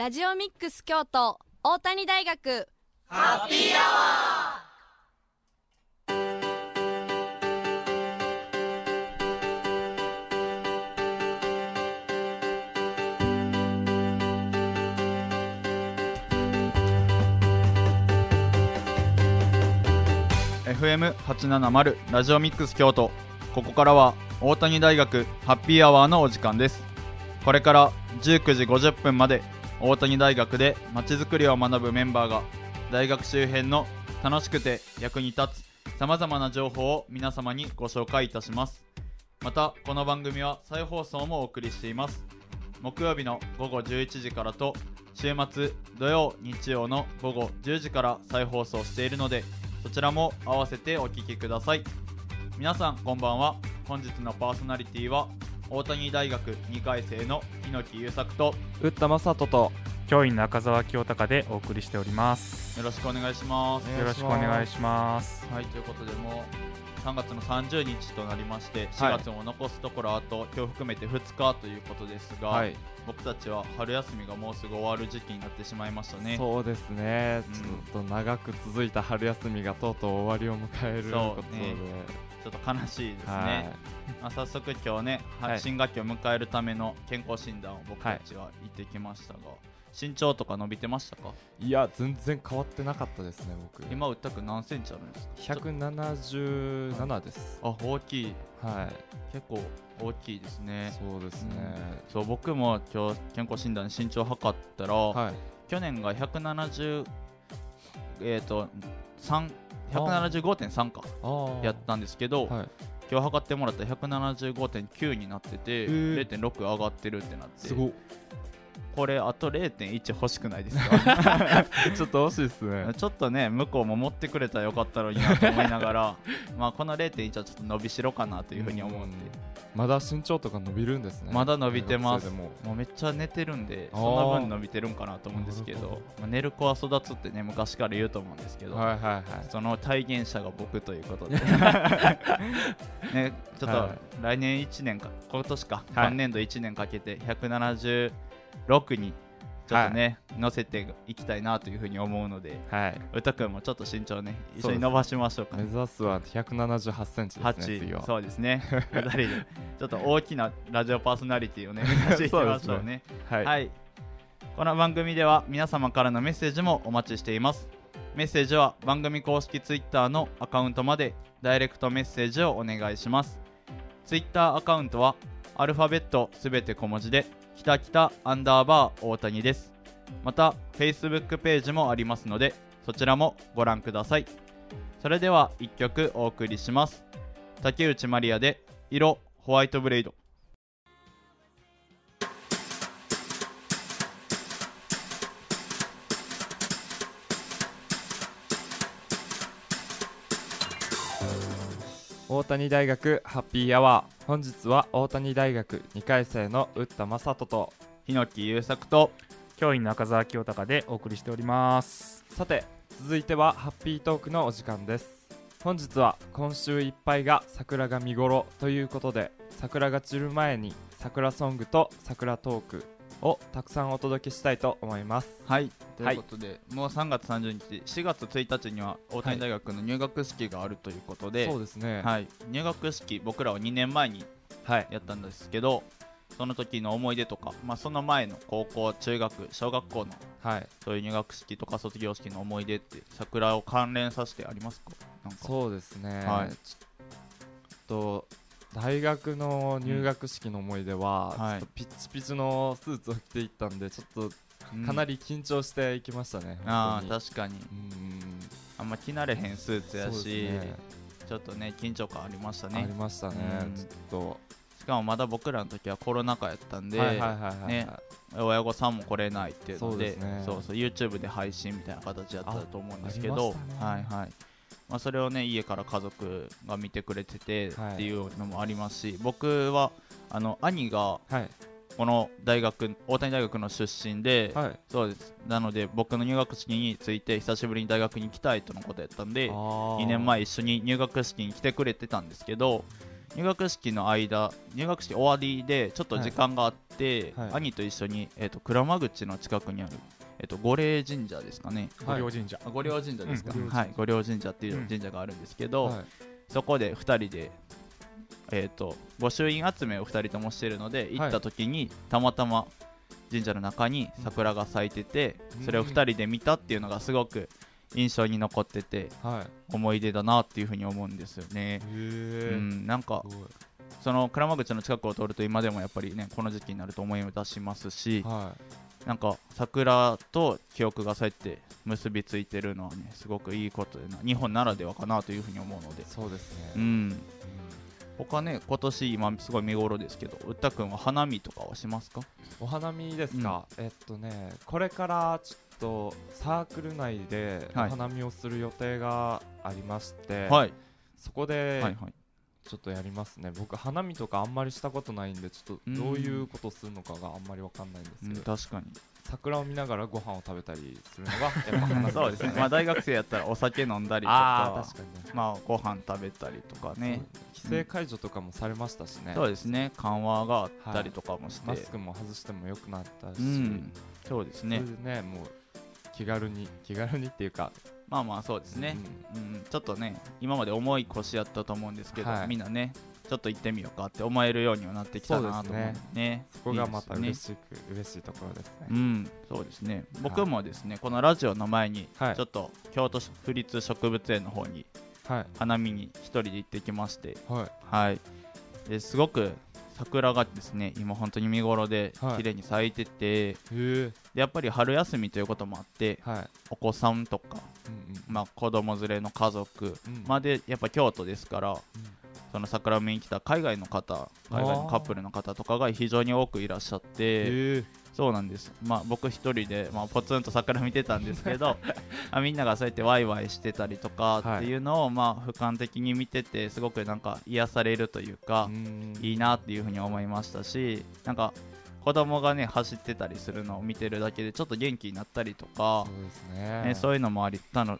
ラジオミックス京都大谷大学。ハッピーアワー FM870 ラジオミックス京都。ここからは大谷大学ハッピーアワーのお時間です。これから19時50分まで大谷大学でまちづくりを学ぶメンバーが大学周辺の楽しくて役に立つさまざまな情報を皆様にご紹介いたします。またこの番組は再放送もお送りしています。木曜日の午後11時からと週末土曜日曜の午後10時から再放送しているのでそちらも合わせてお聴きください。皆さんこんばんは。本日のパーソナリティは大谷大学2回生の猪木優作と打田正人と教員中澤清隆でお送りしております。よろしくお願いしますお願いします。よろしくお願いします。はいということでもう3月の30日となりまして4はい。月も残すところあと今日含めて2日ということですが、はい、僕たちは春休みがもうすぐ終わる時期になってしまいましたね。そうですね、うん。ちょっと長く続いた春休みがとうとう終わりを迎えることで、ねちょっと悲しいですね、はい。まあ、早速今日ね、ははい。新学期を迎えるための健康診断を僕たちは行ってきましたが、身長とか伸びてましたか？いや全然変わってなかったですね僕。今打ったく何センチあるんですか？177です。あ大きい。はい。結構大きいですね。そうですね、そう僕も今日健康診断で身長測ったら、はい。去年が170えっ、と3 175.3か。やったんですけど、はい。今日測ってもらったら175.9になってて、ー。0.6上がってるってなって。すごっこれあと0.1欲しくないですか？ちょっと惜しいですね。ちょっとね向こうも持ってくれたらよかったのになと思いながら まあこの0.1はちょっと伸びしろかなというふうに思うんで、まだ身長とか伸びるんですね。まだ伸びてます。も。もうめっちゃ寝てるんでその分伸びてるんかなと思うんですけどまあ、寝る子は育つってね昔から言うと思うんですけど、はいはいはい。その体現者が僕ということで。ねちょっとはい。来年1年か今年か、はい。今年度1年かけて176にちょっとね、乗せていきたいなというふうに思うのではい。歌くんもちょっと身長ね一緒に伸ばしましょうか。目指すは178センチですね次8はそうですね。2人で。ちょっと大きなラジオパーソナリティをね 目指していきましょうね。はい、はい、この番組では皆様からのメッセージもお待ちしています。メッセージは番組公式 Twitter のアカウントまでダイレクトメッセージをお願いします。Twitter アカウントはアルファベットすべて小文字できたきたアンダーバー大谷です。また Facebook ページもありますのでそちらもご覧ください。それでは1曲お送りします。竹内まりやで色ホワイトブレイド。大谷大学ハッピーアワー。本日は大谷大学2回生の打田正人と。檜優作と。教員中澤清隆でお送りしております。さて続いてはハッピートークのお時間です。本日は今週いっぱいが桜が見頃ということで桜が散る前に桜ソングと桜トークをたくさんお届けしたいと思います。はい。ということで、もう3月30日4月1日には大谷大学の入学式があるということで、そうですね。はい、入学式僕らは2年前にはい。やったんですけどその時の思い出とか、まあ、その前の高校中学小学校のはい。そういう入学式とか卒業式の思い出って桜を関連させてありますか？なんか。そうですね、はい。ちょっと大学の入学式の思い出は、はいちょっとピッチピチのスーツを着ていったんでちょっうん。とかなり緊張していきましたね、ああ本当に。確かに。うん。あんま着慣れへんスーツやし、ね。ちょっとね緊張感ありましたあねりましたね、うん。ちょしかもまだ僕らの時はコロナ禍やったんで、親御さんも来れないっていうのでそうそう YouTube で配信みたいな形やったと思うんですけあど、はいはいまあ、それをね家から家族が見てくれててはい。っていうのもありますし、僕はあの兄がはい。この大学大谷大学の出身で、はい。そうです。なので僕の入学式について久しぶりに大学に来たいとのことやったんで2 2年前一緒に入学式に来てくれてたんですけど入学式の間入学式終わりでちょっと時間があって、はい。はい。兄と一緒に、えー、と鞍馬口の近くにある、えー、と五霊神社ですかね。御陵神社。あ五稜神社ですか、うん。はい。五稜神社っていう神社があるんですけど、はい。そこで2人で、えー、と御朱印集めを2人ともしてるので行った時に、たまたま神社の中に桜が咲いてて、うん。それを2人で見たっていうのがすごく印象に残っててはい。思い出だなっていうふうに思うんですよね。うん、なんかその鞍馬口の近くを通ると今でもやっぱりねこの時期になると思い出しますしはなんか桜と記憶がそうやって結びついてるのはねすごくいいことでな。日本ならではかなというふうに思うので。いそうですね。うん。他ね今年今すごい見頃ですけどうったくんは花見とかはしますか？お花見ですか、えっとねこれからちょっとサークル内でおはい。花見をする予定がありまして、はい。そこではいはいちょっとやりますね。僕花見とかあんまりしたことないんでちょっとうんどういうことするのかがあんまりわかんないんですうんけど、確かに。桜を見ながらご飯を食べたりするのが やっぱ花見そうですね。まあ大学生やったらお酒飲んだりとか。確かにね。まあご飯食べたりとかね。規制解除とかもされましたしね、そうですね。緩和があったりとかもして、マスクも外してもよくなったし、うん。そうですね。ねもう気軽に気軽にっていうかまあまあそうですね、うんちょっとね今まで重い腰やったと思うんですけど、はい。みんなねちょっと行ってみようかって思えるようにはなってきたなと思うそうですね。そこがまた嬉しく、嬉しいところですね、うんそうですね。僕もですねこのラジオの前にはい。ちょっと京都府立植物園の方にはい。花見に一人で行ってきまして。はい。はい。ですごく桜がですね今本当に見頃ではい。綺麗に咲いてて、へえ。でやっぱり春休みということもあってはい。お子さんとか、うんうんまあ、子供連れの家族うん。までやっぱ京都ですから、その桜を見に来た海外の方海外のカップルの方とかが非常に多くいらっしゃってそうなんです、まあ、僕一人で、まあ、ポツンと桜見てたんですけど あみんながそうやってワイワイしてたりとかっていうのを、まあ、俯瞰的に見ててすごくなんか癒されるというか、いいなっていうふうに思いましたしなんか子供がね走ってたりするのを見てるだけでちょっと元気になったりとかそう、ですね。ね、そういうのもありたの、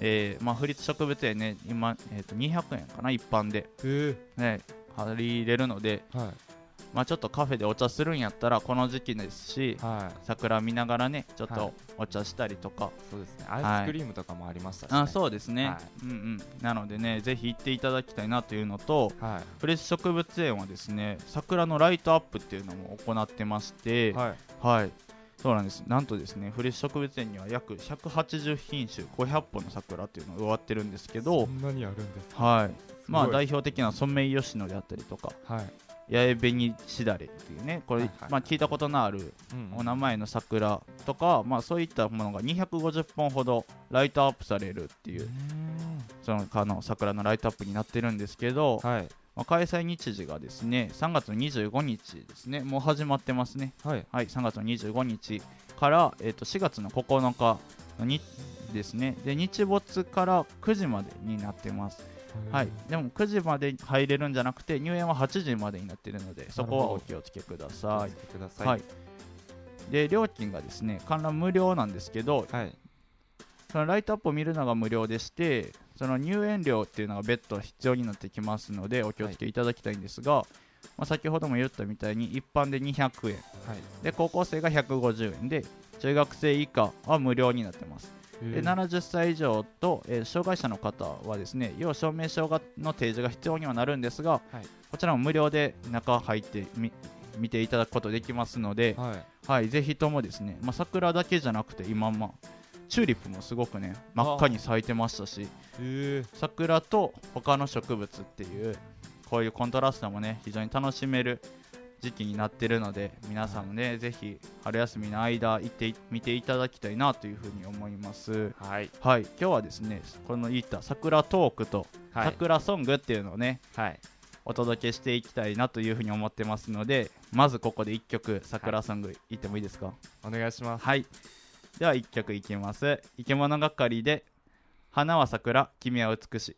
えーまあ、府立植物園ね今、えー、と200円かな一般で、へね、借り入れるので、えはいまあ、ちょっとカフェでお茶するんやったらこの時期ですしはい。桜見ながらねちょっはい。とお茶したりとか、そうですね。アイスクリームとかもありましたし、ね。あそうですね、はい。うんうん、なのでねぜひ行っていただきたいなというのとは府立植物園はですね桜のライトアップっていうのも行ってまして、いはい。はい、そうなんです。なんとですね、府立植物園には約180品種、500本の桜っていうのが植わってるんですけどそ、んなにあるんですか？はい。まあ代表的なソメイヨシノであったりとか、はい八重紅しだれっていうね、これ、はいはい。まあ聞いたことのあるうんお名前の桜とか、まあそういったものが250本ほどライトアップされるっていう、そのあの桜のライトアップになってるんですけど、はい。まあ、開催日時がですね、3月の25日ですね、もう始まってますね。はい。はい、3月の25日から、えー、と4月の9日にですね。で日没から9時までになってます、はい、でも9時まで入れるんじゃなくて入園は8時までになってるのでそこはお気をつけくだおさい。はい。で料金がですね観覧無料なんですけどはい。そのライトアップを見るのが無料でしてその入園料っていうのが別途必要になってきますのでお気をつけいただきたいんですが、まあ、先ほども言ったみたいに一般で200円。はい。で高校生が150円で中学生以下は無料になってますでへえ70歳以上と、えー障害者の方はですね要証明書がの提示が必要にはなるんですが、はい。こちらも無料で中入ってみ見ていただくことできますので、はい。はい、ぜひともですね、まあ、桜だけじゃなくて今、まあ、チューリップもすごくね真っ赤に咲いてましたし桜と他の植物っていうこういうコントラストもね非常に楽しめる時期になってるので皆さんもね、ぜひ春休みの間行って見ていただきたいなというふうに思います。はい。はい。今日はですねこの言った桜トークとはい。桜ソングっていうのをね、はい。お届けしていきたいなというふうに思ってますのでまずここで1曲桜ソングいってもいいですか？お願いします。はい。では1曲いきます。生き物係で、花は桜、君は美しい。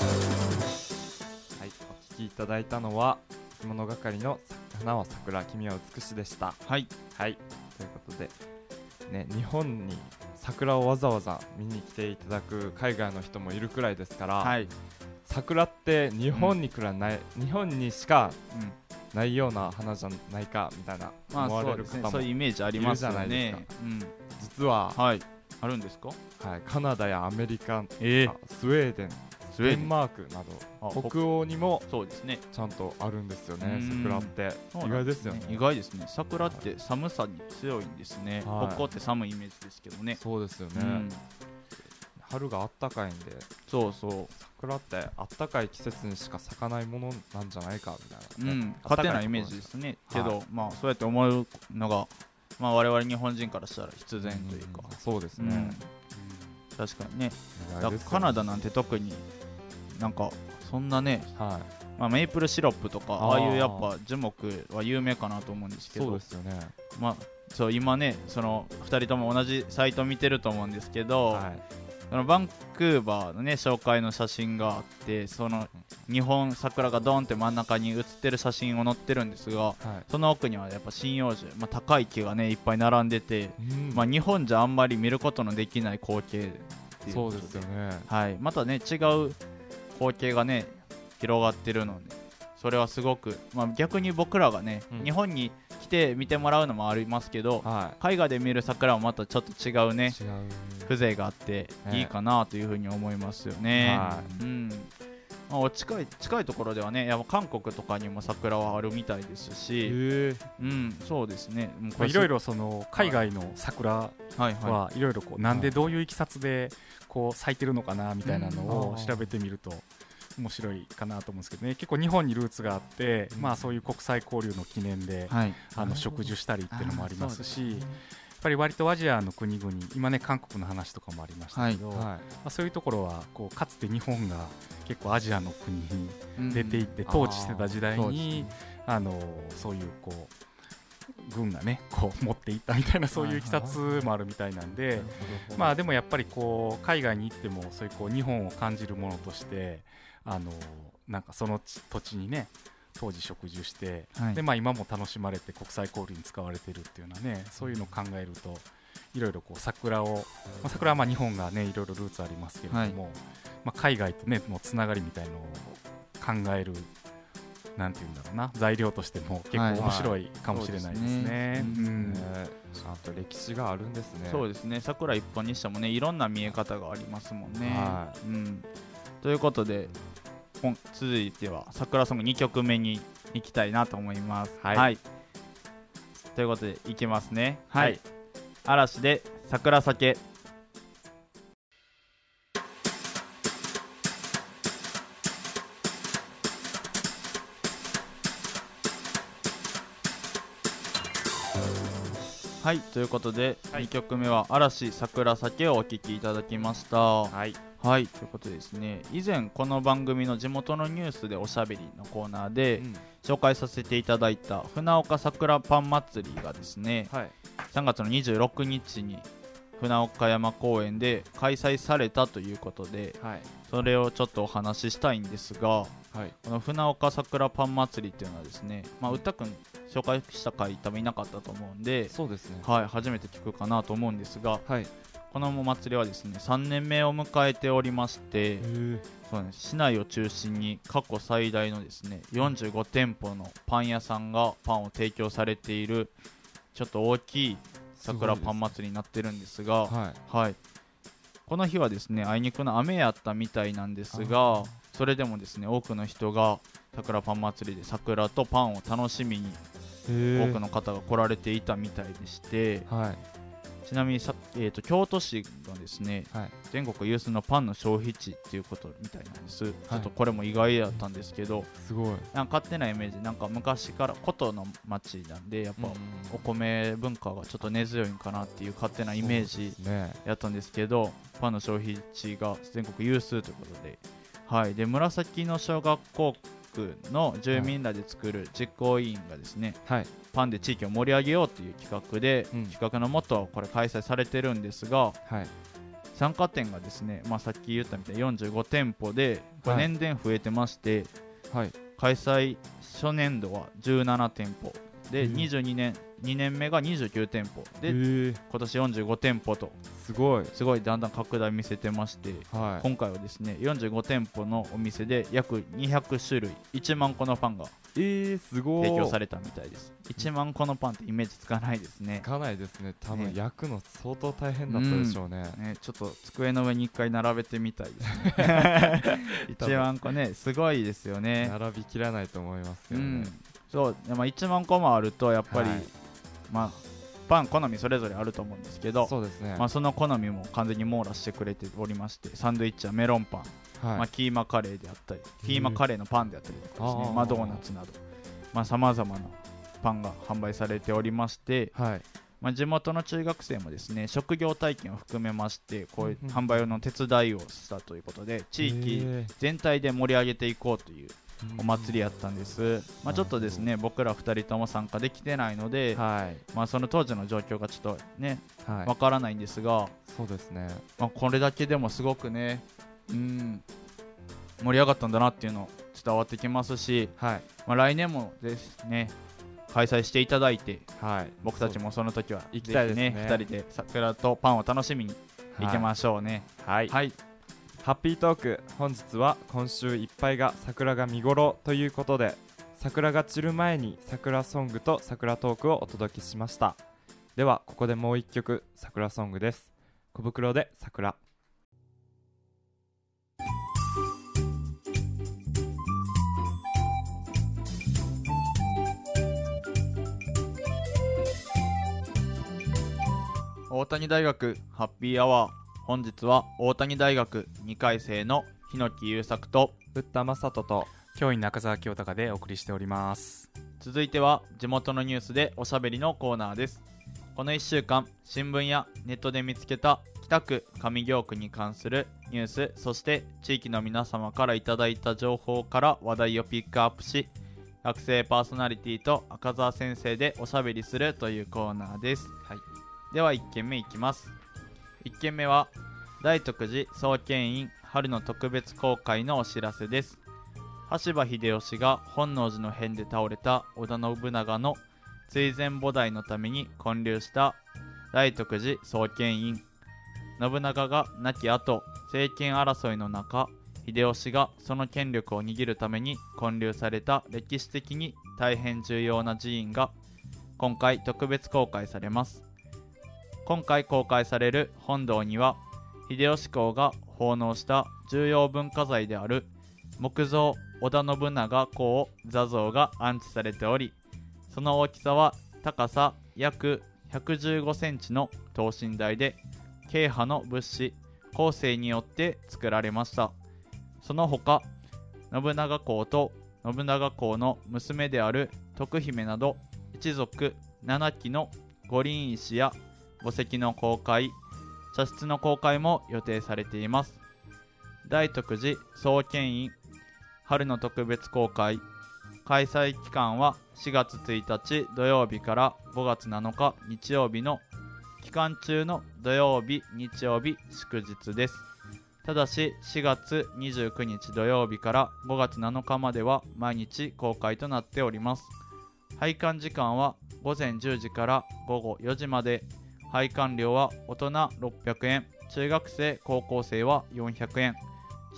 はい、お聞きいただいたのは生き物係の花は桜君は美しでした。はい。はいということでね日本に桜をわざわざ見に来ていただく海外の人もいるくらいですから、はい、桜って日本にくらない、日本にしかうん、ないような花じゃないかみたいなまあ思われる方もそういうイメージありますよいるじゃないねですうん。実は、はい。あるんですか？はい、カナダやアメリカ、えースウェーデンデン。マークなあど北欧にもそうですね。ちゃんとあるんですよねうん。桜って。意外ですよね。意外ですね。桜って寒さに強いんですね、はい。北欧って寒いイメージですけどね。そうですよね、うん。春があったかいんで。そうそう。桜ってあったかい季節にしか咲かないものなんじゃないかみたいな、うん、勝手なイメージですね、けど、はいまあそうやって思うのが、まあ、我々日本人からしたら必然というか、ん。そうですね。うん、確かにね、意外ですよだからカナダなんて特になんかそんなね、はい。まあ、メープルシロップとかあー。ああいうやっぱ樹木は有名かなと思うんですけど。そうですよね。まあそう今ねその2人とも同じサイト見てると思うんですけど、はい。そのバンクーバーのね紹介の写真があってその日本桜がドンって真ん中に写ってる写真を載ってるんですがはい。その奥にはやっぱ針葉樹、まあ、高い木がねいっぱい並んでて、うん。まあ、日本じゃあんまり見ることのできない光景そうですよね。はい、またね違う光景がね広がってるのでそれはすごく、まあ、逆に僕らがね、うん。日本に来て見てもらうのもありますけどは海外で見る桜はまたちょっと違うね風情があってね。いいかなというふうに思いますよね。はうんまあ、お近い近いところではねやっぱ韓国とかにも桜はあるみたいですし、うん、そうですね。い。ろいろその海外の桜はいろい。ろこうなんでどういういきさつでこう咲いてるのかなみたいなのをうん。調べてみると面白いかなと思うんですけどね。結構日本にルーツがあってまあそういう国際交流の記念ではい。あの植樹したりっていうのもありますしぱり割とアジアの国々今ね韓国の話とかもありましたけど、まはあ、そういうところはこうかつて日本が結構アジアの国にうん出ていってい統治してた時代そうですにね。あのそういうこう軍がねこう持っていったみたいなそうい。ういきさつもあるみたいなんで、まあでもやっぱりこう海外に行ってもそういうこう日本を感じるものとしてあのなんかその地土地にね当時植樹して、はい。でまあ、今も楽しまれて国際交流に使われてるっていうのはねそういうのを考えるといろいろこう桜を、まあ、桜はまあ日本がねいろいろルーツありますけれども、まあ、海外とねもうつながりみたいのを考えるなんていうんだろうな材料としても結構面白いかもしれないですね。ちゃんと歴史があるんですね。そうですね。桜一本にしてもねいろんな見え方がありますもんね。はうん、ということで今続いては桜ソング2曲目に行きたいなと思います。はい。ということでいきますね。はい。嵐で桜酒。はい。ということで、はい。2曲目は嵐桜酒をお聴きいただきました。はいはいということでですね以前この番組の地元のニュースでおしゃべりのコーナーでうん。紹介させていただいた船岡桜パン祭りがですねはい。3月の26日に船岡山公園で開催されたということではい。それをちょっとお話ししたいんですがはい。この船岡桜パン祭りっていうのはですねまあ歌くん紹介した回多分いなかったと思うんでそうですね。はい初めて聞くかなと思うんですがはいこのお祭りはですね3年目を迎えておりましてそうね、市内を中心に過去最大のですね45店舗のパン屋さんがパンを提供されているちょっと大きい桜パン祭りになってるんですがはいはい、この日はですねあいにくの雨やったみたいなんですがそれでもですね多くの人が桜パン祭りで桜とパンを楽しみにへ多くの方が来られていたみたいでしてはいちなみにさ、えー、と京都市がですねはい。全国有数のパンの消費地っていうことみたいなんです、ちょっとこれも意外だったんですけどすごい。なんか勝手なイメージ。なんか昔から古都の町なんでやっぱお米文化がちょっと根強いんかなっていう勝手なイメージね。やったんですけどパンの消費地が全国有数ということで。はい。で紫の小学校区の住民らで作る実行委員がですね、はい。パンで地域を盛り上げようという企画で、うん。企画のもとこれ開催されてるんですがはい。参加店がですね、まあ、さっき言ったみたいに45店舗で年々増えてまして、はい。開催初年度は17店舗で、うん。22年2年目が29店舗。で、え。ー、今年45店舗と。すごい。すごいだんだん拡大見せてましてはい。今回はですね45店舗のお店で約200種類1万個のパンがえー、すごい提供されたみたいです。1万個のパンってイメージつかないですね。つかないですね。多分ね。焼くの相当大変だったでしょうね、ねちょっと机の上に1回並べてみたいですね。1万個ねすごいですよね。並びきらないと思いますけどね。うん、そう、でまあ、1万個もあるとやっぱり、はいまあパン好みそれぞれあると思うんですけどそうですね、まあ、その好みも完全に網羅してくれておりましてサンドイッチやメロンパン、はい。まあ、キーマカレーであったりキーマカレーのパンであったりとかですね、まあ、ドーナツなどさまざ、まなパンが販売されておりまして、はい。まあ、地元の中学生もですね職業体験を含めましてこういう販売の手伝いをしたということで地域へ全体で盛り上げていこうというーお祭りやったんです、まあ、ちょっとですね僕ら2人とも参加できてないので、はい。まあ、その当時の状況がちょっとねはい。わからないんですが、そうですね。まあ、これだけでもすごくねうん盛り上がったんだなっていうの伝わってきますし、はい。まあ、来年もですね開催していただいてはい。僕たちもその時は行きたいですね。ぜひ2人で桜とパンを楽しみに行きましょうね。はい、はい、ハッピートーク本日は今週いっぱいが桜が見頃ということで桜が散る前に桜ソングと桜トークをお届けしました。ではここでもう一曲桜ソングです。小袋で桜。大谷大学ハッピーアワー。本日は大谷大学2回生の日野木優作と打ったまさとと教員中澤清隆でお送りしております。続いては地元のニュースでおしゃべりのコーナーです。この1週間新聞やネットで見つけた北区上京区に関するニュースそして地域の皆様からいただいた情報から話題をピックアップし学生パーソナリティと赤澤先生でおしゃべりするというコーナーです、はい。では1件目いきます1件目は大徳寺創建院春の特別公開のお知らせです。羽柴秀吉が本能寺の変で倒れた織田信長の追善菩提のために建立した大徳寺創建院。信長が亡き後政権争いの中秀吉がその権力を握るために建立された歴史的に大変重要な寺院が今回特別公開されます。今回公開される本堂には秀吉公が奉納した重要文化財である木造織田信長公座像が安置されておりその大きさは高さ約115センチの等身大で慶派の物資後世によって作られました。その他信長公と信長公の娘である徳姫など一族7基の五輪石や墓石の公開茶室の公開も予定されています。大徳寺創建院春の特別公開開催期間は4月1日土曜日から5月7日日曜日の期間中の土曜日日曜日祝日です。ただし4月29日土曜日から5月7日までは毎日公開となっております。拝観時間は午前10時から午後4時まで。拝観料は大人600円。中学生高校生は400円。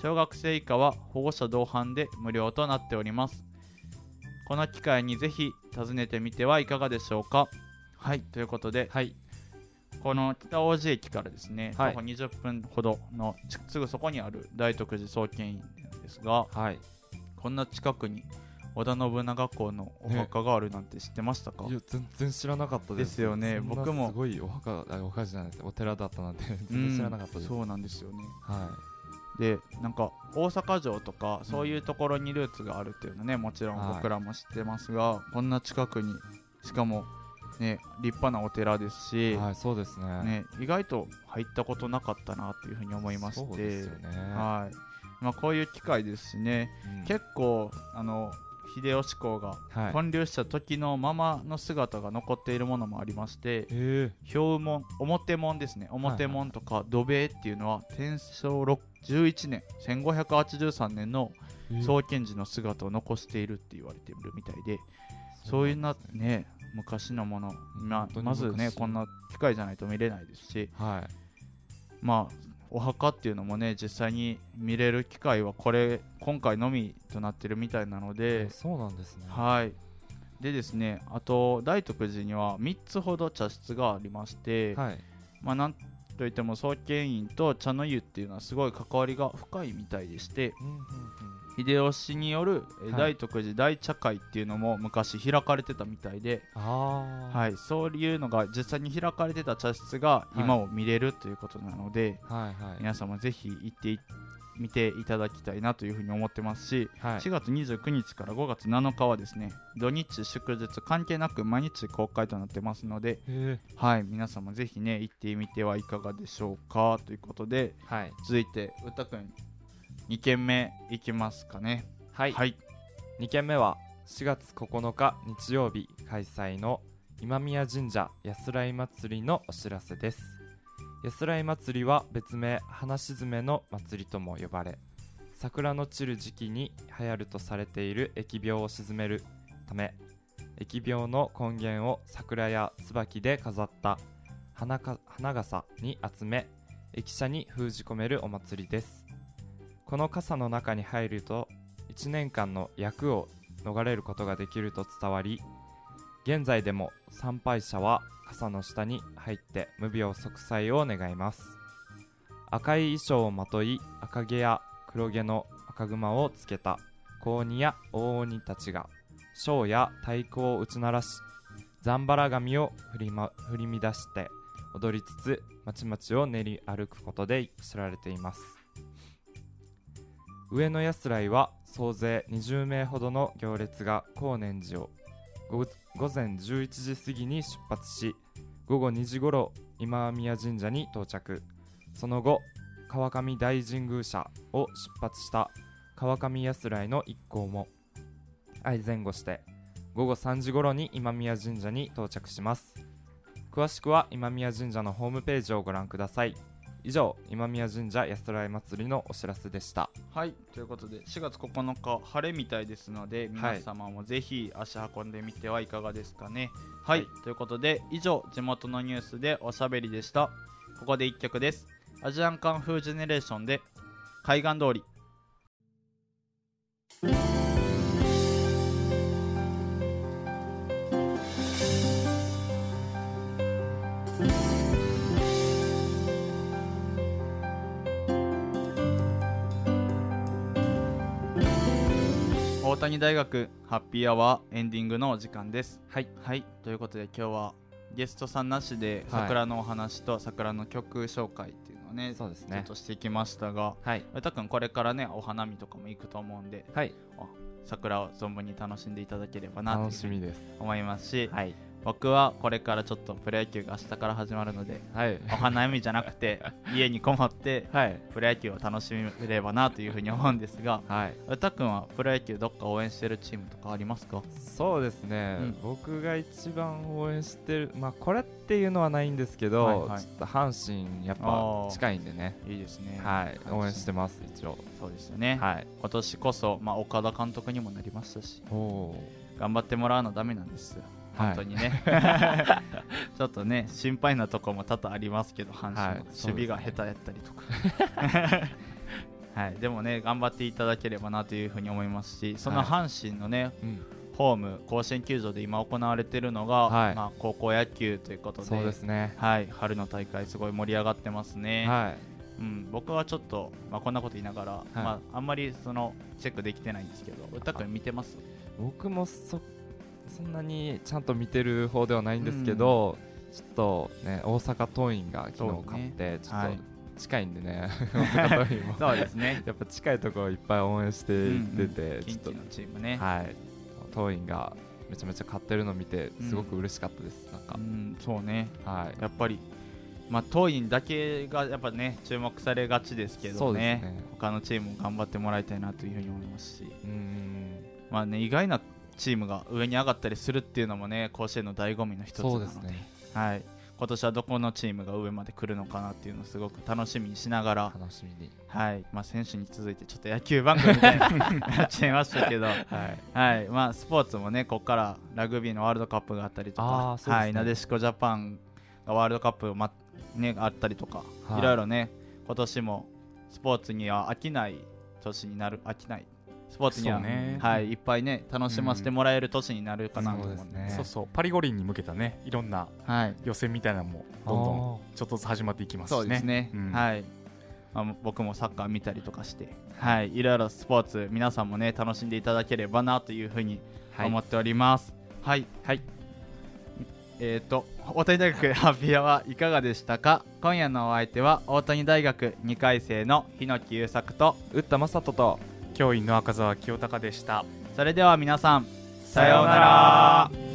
小学生以下は保護者同伴で無料となっております。この機会にぜひ訪ねてみてはいかがでしょうか？はい。ということではい。この北大路駅からですね、はい。徒歩20分ほどのちすぐそこにある大徳寺創建院なんですがはい。こんな近くに織田信長公のお墓があるなんて知ってましたか、いや全然知らなかったです。ですよね。僕もすごいお墓あお墓じゃないお寺だったなんてう 全然ん知らなかったです、そうなんですよね。はでなんか大阪城とかそういうところにルーツがあるっていうのねもちろんはい。僕らも知ってますが、こんな近くにしかもね立派なお寺ですし、い、はい、そうですね。ね、意外と入ったことなかったなっていうふうに思いまして。そうですよね、はい。まあ、こういう機会ですしね、うん。結構あの秀吉公がはい。建立した時のままの姿が残っているものもありまして、え。表門表門ですね。表門とか土塀っていうのは天正6 11年1583年のえ。創建時の姿を残しているって言われているみたいでそういうなね昔のもの、ま本当にまずね昔こんな機械じゃないと見れないですしはい。まあお墓っていうのもね実際に見れる機会はこれ今回のみとなってるみたいなのでそうなんですね。はい。でですねあと大徳寺には3つほど茶室がありまして、はい。まあなんといっても創建院と茶の湯っていうのはすごい関わりが深いみたいでしてうんうんうん秀吉による大徳寺大茶会っていうのも昔開かれてたみたいで、ああはい、そういうのが実際に開かれてた茶室が今を見れるということなので、はいはい。皆様ぜひ行ってい見ていただきたいなというふうに思ってますし、はい。4月29日から5月7日はですね土日祝日関係なく毎日公開となってますので、えはい、皆様ぜひね行ってみてはいかがでしょうかということではい。続いて歌くん2軒目いきますかね。はい、はい。2件目は4月9日日曜日開催の今宮神社安らい祭りのお知らせです。安らい祭りは別名花沈めの祭りとも呼ばれ桜の散る時期に流行るとされている疫病を鎮めるため疫病の根源を桜や椿で飾った花か花笠に集め駅舎に封じ込めるお祭りですこの傘の中に入ると1年間の厄を逃れることができると伝わり現在でも参拝者は傘の下に入って無病息災を願います。赤い衣装をまとい赤毛や黒毛の赤熊をつけた高鬼や大鬼たちがシや太鼓を打ち鳴らしザンバラ紙を振り,、ま、振り乱して踊りつつ町々を練り歩くことで知られています。上野安来は総勢20名ほどの行列が高年寺を午前11時過ぎに出発し午後2時ごろ今宮神社に到着。その後川上大神宮社を出発した川上安来の一行も相前後して午後3時ごろに今宮神社に到着します。詳しくは今宮神社のホームページをご覧ください。以上今宮神社安らい祭りのお知らせでした。はいということで4月9日晴れみたいですので皆様もぜひ足運んでみてはいかがですかね。はい、ということで以上地元のニュースでおしゃべりでした。ここで1曲です。アジアンカンフージェネレーションで海岸通り谷大学ハッピーアワーエンディングのお時間です。はい。はい。ということで今日はゲストさんなしではい。桜のお話と桜の曲紹介っていうのをね、そうですね。ちょっとしてきましたがはい。たくんこれからねお花見とかも行くと思うんではい。桜を存分に楽しんでいただければなと楽しみです。思いますし、はい僕はこれからちょっとプロ野球が明日から始まるのではい。お花見じゃなくて 家にこもってはい。プロ野球を楽しめればなというふうに思うんですがはい。歌くんはプロ野球どっか応援してるチームとかありますか？そうですね、うん。僕が一番応援してるまあこれっていうのはないんですけど、はいはい。ちょっと阪神やっあぱー。近いんでね。いいですね。はい。応援してまます一応。すそうですよね、はい。今年こそ、まあ、岡田監督にもなりましたし頑張ってもらわなダメなんですよ。はい本当にね、ちょっとね心配なとこも多々ありますけど阪神も、はい守備が下手やったりとか。はい、でもね頑張っていただければなというふうに思いますしそのはい。阪神のね、うん。ホーム甲子園球場で今行われているのが、はい。まあ、高校野球ということでそうですね。はい、春の大会すごい盛り上がってますね、はい。うん、僕はちょっと、まあ、こんなこと言いながら、まあ、あんまりそのチェックできてないんですけど歌くん見てます？僕もそそんなにちゃんと見てる方ではないんですけど、ちょっとね大阪桐蔭が昨日勝って、ちょっはいと近いんでね、そうですね。やっぱ近いところいっぱい応援していってて、ちょっと近畿のチームね、はい。桐蔭がめちゃめちゃ勝ってるの見てすごく嬉しかったです、なんか。うん、そうね。はい。やっぱり、まあ、桐蔭だけがやっぱね注目されがちですけどね。すね。他のチームも頑張ってもらいたいなというふうに思いますし。うん。まあね、意外なチームが上に上がったりするっていうのもね甲子園の醍醐味の一つなので。ですね。はい、今年はどこのチームが上まで来るのかなっていうのをすごく楽しみにしながら、楽しみに。はい。まあ、選手に続いてちょっと野球番組 みたいになっちゃいましたけど、はい。はい。まあ、スポーツもねここからラグビーのワールドカップがあったりとあか、なでしこジャパンがワールドカップを、まね、あったりとか、はい。い、ろいろね今年もスポーツには飽きない年になる飽きないスポーツには、ね。はい、いっぱいね楽しませてもらえる年になるかなと思う。ん。で、そうですね。そうそう。パリ五輪に向けたねいろんなはい、予選みたいなのもどんどんちょっとずつ始まっていきますしね。そうですね、うん。はい、まあ、僕もサッカー見たりとかして、はい、いろいろスポーツ皆さんもね楽しんでいただければなというふうにはい。思っております。はい、はい。えっ、と大谷大学ハッピーアワーいかがでしたか？今夜のお相手は大谷大学2回生の日野木優作と打った正人と教員の赤澤清隆でした。それでは皆さんさようなら。